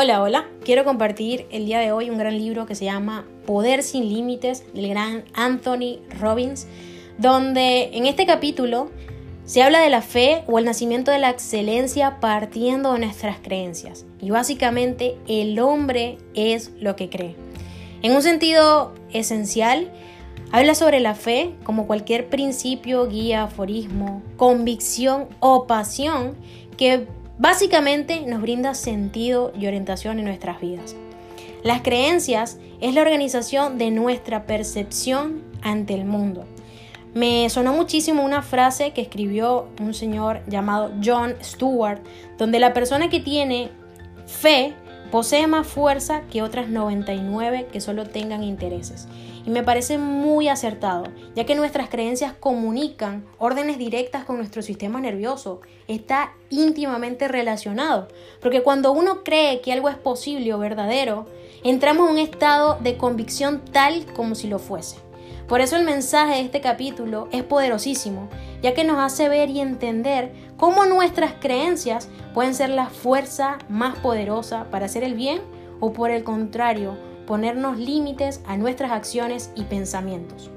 Hola, hola. Quiero compartir el día de hoy un gran libro que se llama Poder sin Límites del gran Anthony Robbins, donde en este capítulo se habla de la fe o el nacimiento de la excelencia partiendo de nuestras creencias. Y básicamente el hombre es lo que cree. En un sentido esencial, habla sobre la fe como cualquier principio, guía, aforismo, convicción o pasión que básicamente nos brinda sentido y orientación en nuestras vidas. Las creencias es la organización de nuestra percepción ante el mundo. Me sonó muchísimo una frase que escribió un señor llamado John Stewart, donde la persona que tiene fe posee más fuerza que otras 99 que solo tengan intereses. Y me parece muy acertado, ya que nuestras creencias comunican órdenes directas con nuestro sistema nervioso. Está íntimamente relacionado, porque cuando uno cree que algo es posible o verdadero, entramos en un estado de convicción tal como si lo fuese. Por eso el mensaje de este capítulo es poderosísimo, ya que nos hace ver y entender cómo nuestras creencias pueden ser la fuerza más poderosa para hacer el bien o por el contrario, ponernos límites a nuestras acciones y pensamientos.